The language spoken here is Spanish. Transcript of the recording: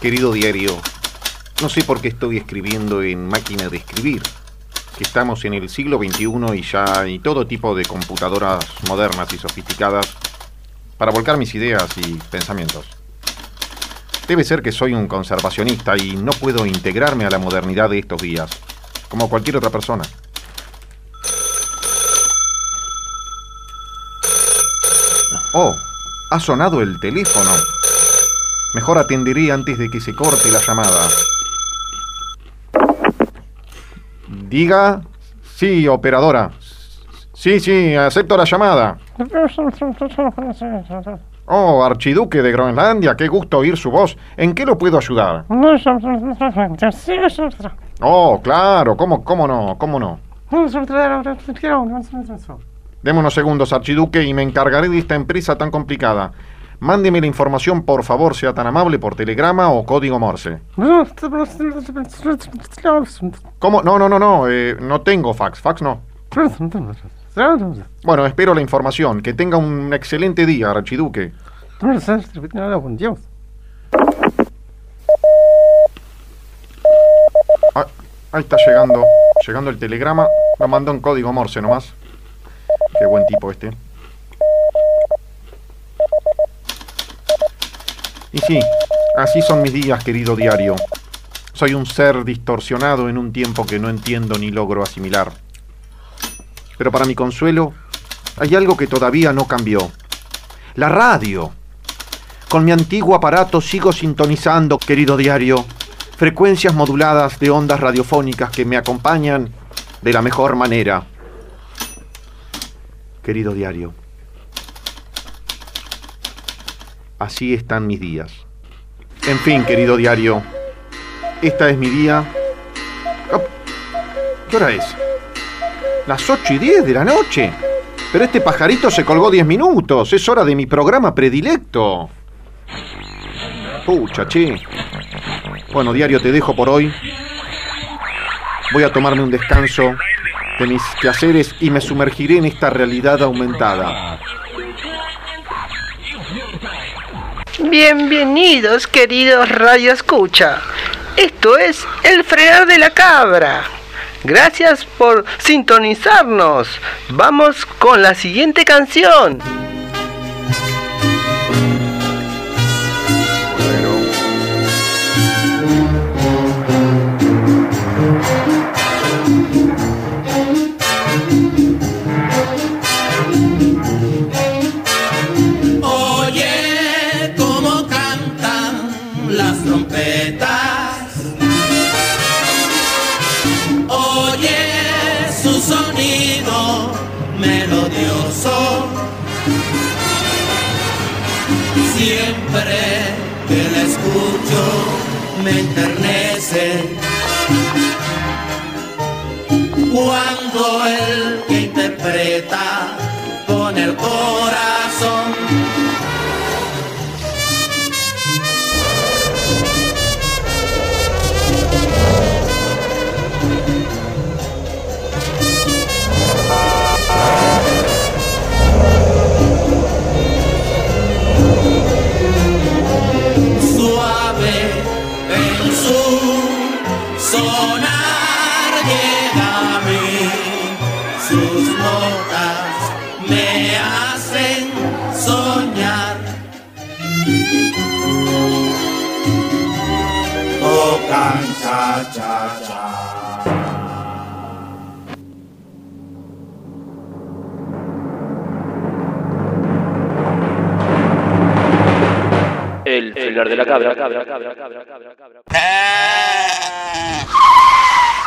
Querido diario, no sé por qué estoy escribiendo en máquina de escribir. Estamos en el siglo XXI y ya hay todo tipo de computadoras modernas y sofisticadas para volcar mis ideas y pensamientos. Debe ser que soy un conservacionista y no puedo integrarme a la modernidad de estos días, como cualquier otra persona. Oh, ha sonado el teléfono. Mejor atenderé antes de que se corte la llamada. Diga. Sí, operadora. Sí, sí, acepto la llamada. Oh, archiduque de Groenlandia, qué gusto oír su voz. ¿En qué lo puedo ayudar? Oh, claro, ¿cómo, cómo no? ¿Cómo no? Deme unos segundos, archiduque, y me encargaré de esta empresa tan complicada. Mándeme la información, por favor, sea tan amable, por telegrama o código Morse. ¿Cómo? No, no, no, no, eh, no tengo fax, fax no. Bueno, espero la información. Que tenga un excelente día, archiduque. Ah, ahí está llegando, llegando el telegrama. Me mandó un código Morse nomás. Qué buen tipo este. Y sí, así son mis días, querido diario. Soy un ser distorsionado en un tiempo que no entiendo ni logro asimilar. Pero para mi consuelo, hay algo que todavía no cambió. La radio. Con mi antiguo aparato sigo sintonizando, querido diario, frecuencias moduladas de ondas radiofónicas que me acompañan de la mejor manera. Querido diario, así están mis días. En fin, querido diario, esta es mi día. ¿Qué hora es? Las 8 y 10 de la noche. Pero este pajarito se colgó 10 minutos. Es hora de mi programa predilecto. Pucha, che. Bueno, diario, te dejo por hoy. Voy a tomarme un descanso de mis quehaceres y me sumergiré en esta realidad aumentada. Bienvenidos, queridos Radio Escucha. Esto es El Frenar de la Cabra. Gracias por sintonizarnos. Vamos con la siguiente canción. Trompetas. Oye su sonido melodioso. Siempre que la escucho me enternece. Cuando el que interpreta su sonar llega a mí. Sus notas me hacen soñar. Tocan cha cha cha. El filar de la cabra.